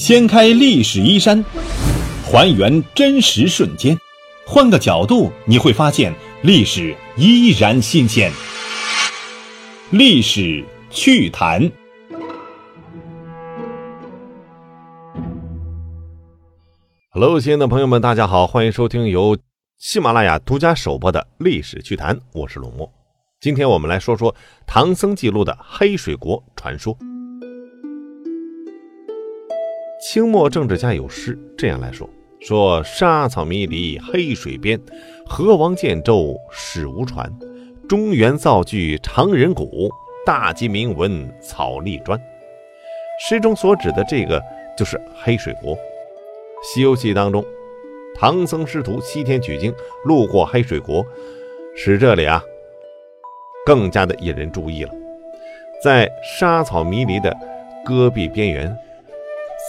掀开历史衣衫，还原真实瞬间，换个角度你会发现历史依然新鲜。历史趣谈。Hello，亲爱的朋友们，大家好，欢迎收听由喜马拉雅独家首播的历史趣谈，我是龙墨。今天我们来说说唐僧记录的黑水国传说。清末政治家有诗这样来说：“说沙草迷离黑水边，河王建舟始无船。中原造句常人古，大吉铭文草立砖。”诗中所指的这个就是黑水国。《西游记》当中，唐僧师徒西天取经，路过黑水国，使这里啊更加的引人注意了。在沙草迷离的戈壁边缘。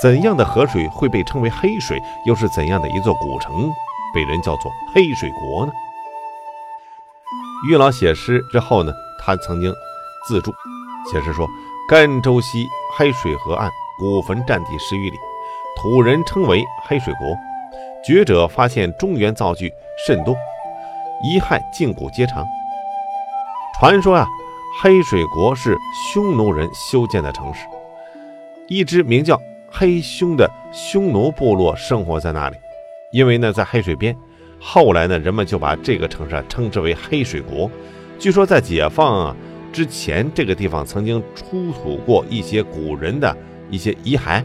怎样的河水会被称为黑水？又是怎样的一座古城被人叫做黑水国呢？玉老写诗之后呢，他曾经自注写诗说：“甘州西黑水河岸古坟占地十余里，土人称为黑水国。学者发现中原造句甚多，遗骸胫骨皆长。传说啊，黑水国是匈奴人修建的城市，一支名叫。”黑匈的匈奴部落生活在那里，因为呢在黑水边，后来呢人们就把这个城市啊称之为黑水国。据说在解放啊之前，这个地方曾经出土过一些古人的一些遗骸，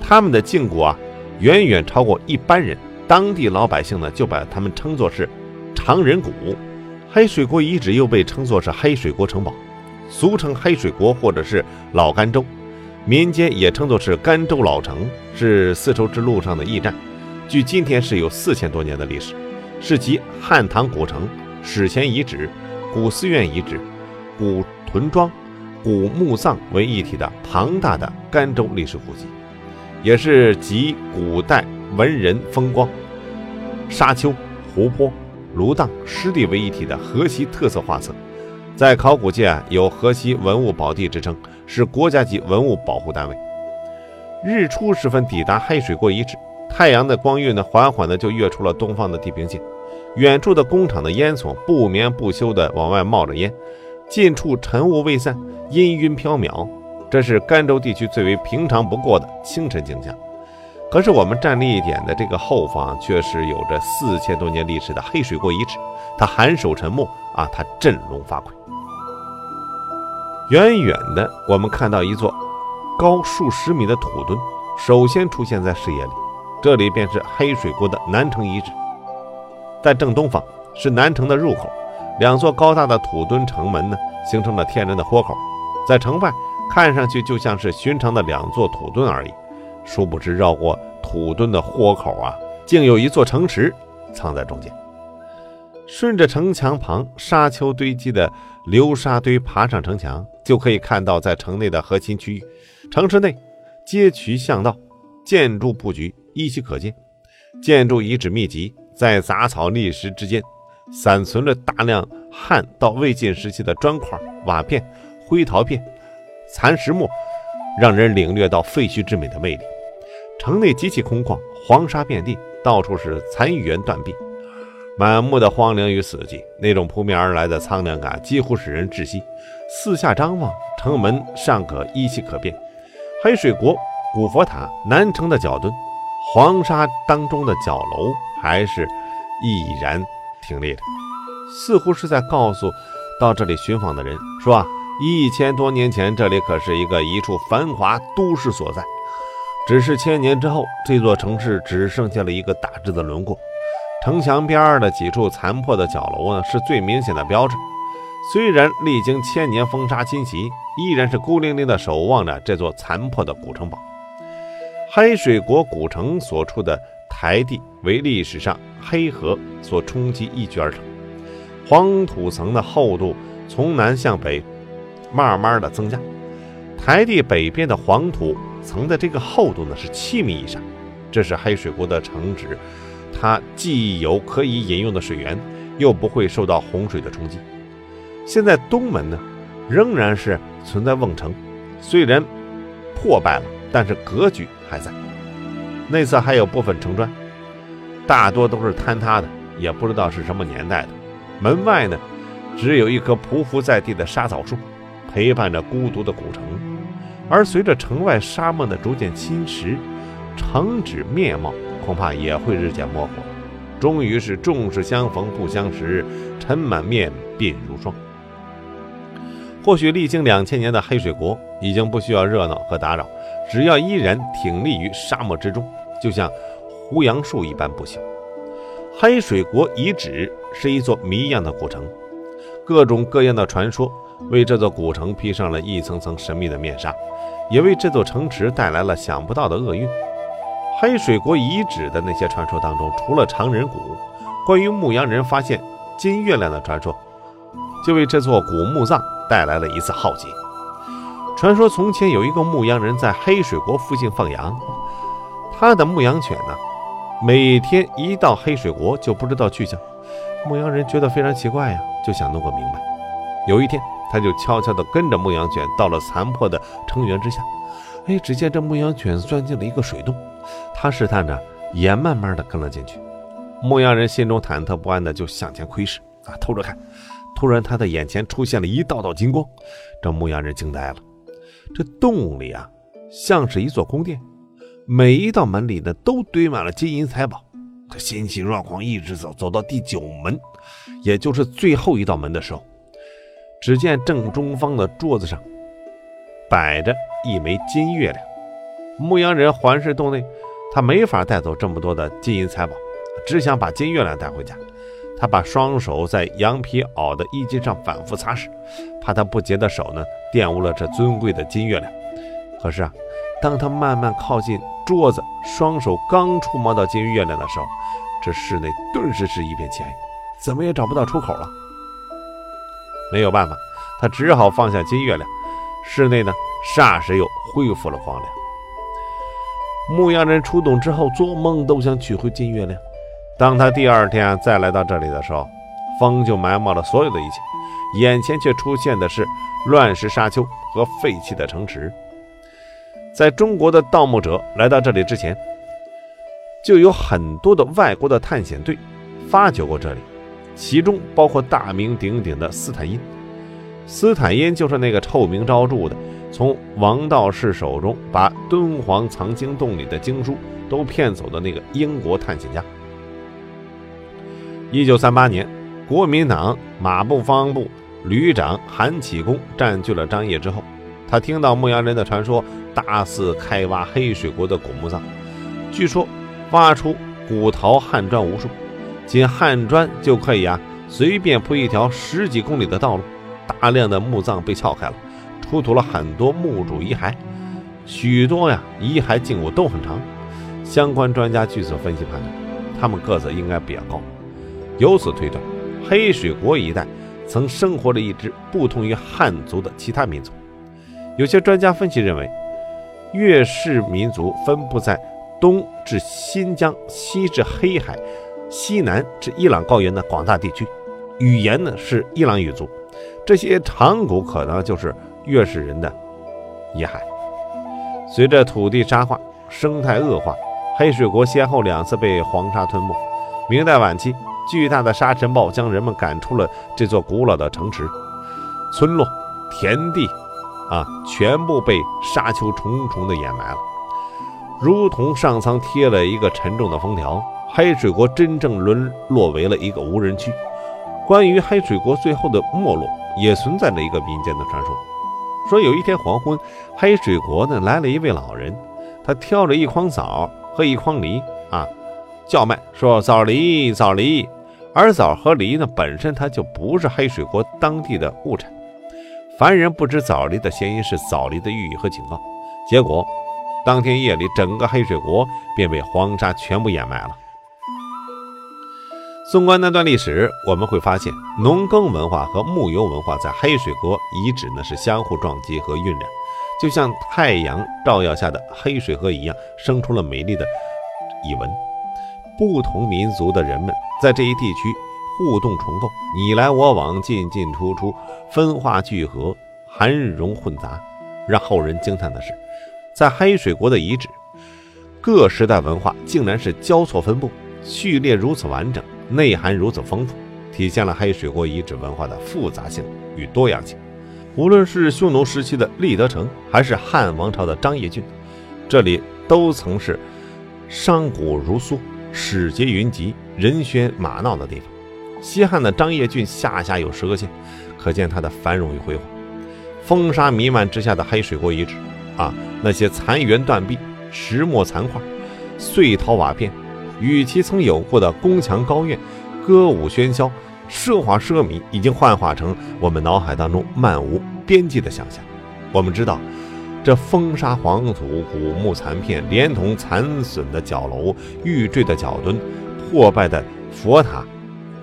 他们的胫骨啊远远超过一般人，当地老百姓呢就把他们称作是常人骨。黑水国遗址又被称作是黑水国城堡，俗称黑水国或者是老甘州。民间也称作是甘州老城，是丝绸之路上的驿站，距今天是有四千多年的历史，是集汉唐古城、史前遗址、古寺院遗址、古屯庄、古墓葬为一体的庞大的甘州历史古迹，也是集古代文人风光、沙丘、湖泊、芦荡、湿地为一体的河西特色画册。在考古界啊，有河西文物宝地之称，是国家级文物保护单位。日出时分抵达黑水国遗址，太阳的光晕呢，缓缓的就跃出了东方的地平线。远处的工厂的烟囱不眠不休的往外冒着烟，近处晨雾未散，阴云飘渺。这是甘州地区最为平常不过的清晨景象。可是我们站立一点的这个后方，却是有着四千多年历史的黑水国遗址。它寒首沉默啊，它振聋发聩。远远的，我们看到一座高数十米的土墩，首先出现在视野里。这里便是黑水国的南城遗址。在正东方是南城的入口，两座高大的土墩城门呢，形成了天然的豁口。在城外看上去就像是寻常的两座土墩而已。殊不知，绕过土墩的豁口啊，竟有一座城池藏在中间。顺着城墙旁沙丘堆积的流沙堆爬上城墙，就可以看到在城内的核心区域。城市内街渠巷道，建筑布局依稀可见，建筑遗址密集，在杂草砾石之间，散存着大量汉到魏晋时期的砖块、瓦片、灰陶片、残石墨，让人领略到废墟之美的魅力。城内极其空旷，黄沙遍地，到处是残垣断壁，满目的荒凉与死寂。那种扑面而来的苍凉感，几乎使人窒息。四下张望，城门尚可依稀可辨。黑水国古佛塔、南城的角墩、黄沙当中的角楼，还是毅然挺立着，似乎是在告诉到这里寻访的人说啊，一千多年前，这里可是一个一处繁华都市所在。只是千年之后，这座城市只剩下了一个大致的轮廓。城墙边的几处残破的角楼呢，是最明显的标志。虽然历经千年风沙侵袭，依然是孤零零地守望着这座残破的古城堡。黑水国古城所处的台地为历史上黑河所冲击一举而成，黄土层的厚度从南向北慢慢的增加。台地北边的黄土。层的这个厚度呢是七米以上，这是黑水国的城址，它既有可以饮用的水源，又不会受到洪水的冲击。现在东门呢仍然是存在瓮城，虽然破败了，但是格局还在。内侧还有部分城砖，大多都是坍塌的，也不知道是什么年代的。门外呢，只有一棵匍匐在地的沙枣树，陪伴着孤独的古城。而随着城外沙漠的逐渐侵蚀，城址面貌恐怕也会日渐模糊。终于是众事相逢不相识，尘满面，鬓如霜。或许历经两千年的黑水国已经不需要热闹和打扰，只要依然挺立于沙漠之中，就像胡杨树一般不朽。黑水国遗址是一座谜一样的古城，各种各样的传说为这座古城披上了一层层神秘的面纱，也为这座城池带来了想不到的厄运。黑水国遗址的那些传说当中，除了常人谷，关于牧羊人发现金月亮的传说，就为这座古墓葬带来了一次浩劫。传说从前有一个牧羊人在黑水国附近放羊，他的牧羊犬呢，每天一到黑水国就不知道去向。牧羊人觉得非常奇怪呀，就想弄个明白。有一天，他就悄悄地跟着牧羊犬到了残破的城垣之下。哎，只见这牧羊犬钻进了一个水洞。他试探着，也慢慢的跟了进去。牧羊人心中忐忑不安的就向前窥视啊，偷着看。突然，他的眼前出现了一道道金光，这牧羊人惊呆了。这洞里啊，像是一座宫殿，每一道门里呢都堆满了金银财宝。他欣喜若狂，一直走，走到第九门，也就是最后一道门的时候，只见正中方的桌子上摆着一枚金月亮。牧羊人环视洞内，他没法带走这么多的金银财宝，只想把金月亮带回家。他把双手在羊皮袄的衣襟上反复擦拭，怕他不洁的手呢玷污了这尊贵的金月亮。可是啊，当他慢慢靠近桌子，双手刚触摸到金月亮的时候，这室内顿时是一片漆黑，怎么也找不到出口了。没有办法，他只好放下金月亮，室内呢霎时又恢复了光亮。牧羊人出洞之后，做梦都想取回金月亮。当他第二天再来到这里的时候，风就埋没了所有的一切，眼前却出现的是乱石沙丘和废弃的城池。在中国的盗墓者来到这里之前，就有很多的外国的探险队发掘过这里，其中包括大名鼎鼎的斯坦因。斯坦因就是那个臭名昭著的。从王道士手中把敦煌藏经洞里的经书都骗走的那个英国探险家。一九三八年，国民党马步芳部旅长韩启功占据了张掖之后，他听到牧羊人的传说，大肆开挖黑水国的古墓葬。据说挖出古陶汉砖无数，仅汉砖就可以啊随便铺一条十几公里的道路。大量的墓葬被撬开了。出土了很多墓主遗骸，许多呀遗骸胫骨都很长。相关专家据此分析判断，他们个子应该比较高。由此推断，黑水国一带曾生活着一支不同于汉族的其他民族。有些专家分析认为，越氏民族分布在东至新疆、西至黑海、西南至伊朗高原的广大地区，语言呢是伊朗语族。这些长骨可能就是。越是人的遗骸，随着土地沙化、生态恶化，黑水国先后两次被黄沙吞没。明代晚期，巨大的沙尘暴将人们赶出了这座古老的城池，村落、田地啊，全部被沙丘重重的掩埋了，如同上苍贴了一个沉重的封条。黑水国真正沦落为了一个无人区。关于黑水国最后的没落，也存在着一个民间的传说。说有一天黄昏，黑水国呢来了一位老人，他挑着一筐枣和一筐梨啊，叫卖说枣梨枣梨。而枣和梨呢本身它就不是黑水国当地的物产，凡人不知枣梨的谐音是枣梨的寓意和警告。结果当天夜里，整个黑水国便被黄沙全部掩埋了。纵观那段历史，我们会发现，农耕文化和牧游文化在黑水国遗址呢是相互撞击和晕染，就像太阳照耀下的黑水河一样，生出了美丽的译文。不同民族的人们在这一地区互动重构，你来我往，进进出出，分化聚合，含融混杂。让后人惊叹的是，在黑水国的遗址，各时代文化竟然是交错分布，序列如此完整，内涵如此丰富，体现了黑水国遗址文化的复杂性与多样性。无论是匈奴时期的立德城，还是汉王朝的张掖郡，这里都曾是商贾如梭、使节云集、人喧马闹的地方。西汉的张掖郡下辖有十个县，可见它的繁荣与辉煌。风沙弥漫之下的黑水国遗址，啊，那些残垣断壁、石磨残块、碎陶瓦片，与其曾有过的宫墙高院、歌舞喧嚣。奢华奢靡已经幻化成我们脑海当中漫无边际的想象。我们知道，这风沙黄土、古木残片，连同残损的角楼、玉坠的角墩、破败的佛塔，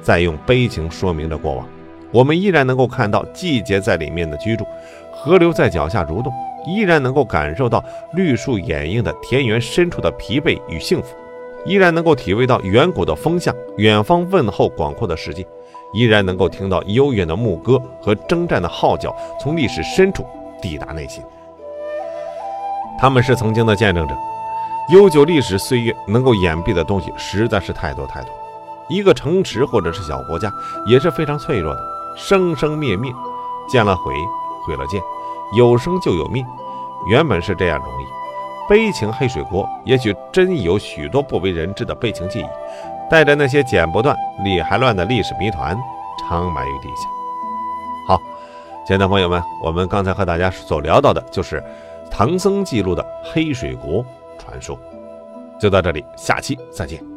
在用悲情说明着过往。我们依然能够看到季节在里面的居住，河流在脚下蠕动，依然能够感受到绿树掩映的田园深处的疲惫与幸福，依然能够体味到远古的风向，远方问候广阔的世界。依然能够听到悠远的牧歌和征战的号角从历史深处抵达内心。他们是曾经的见证者。悠久历史岁月能够掩蔽的东西实在是太多太多。一个城池或者是小国家也是非常脆弱的，生生灭灭，见了毁，毁了见，有生就有灭，原本是这样容易。悲情黑水国也许真有许多不为人知的悲情记忆。带着那些剪不断、理还乱的历史谜团，长埋于地下。好，亲爱的朋友们，我们刚才和大家所聊到的就是唐僧记录的黑水国传说，就到这里，下期再见。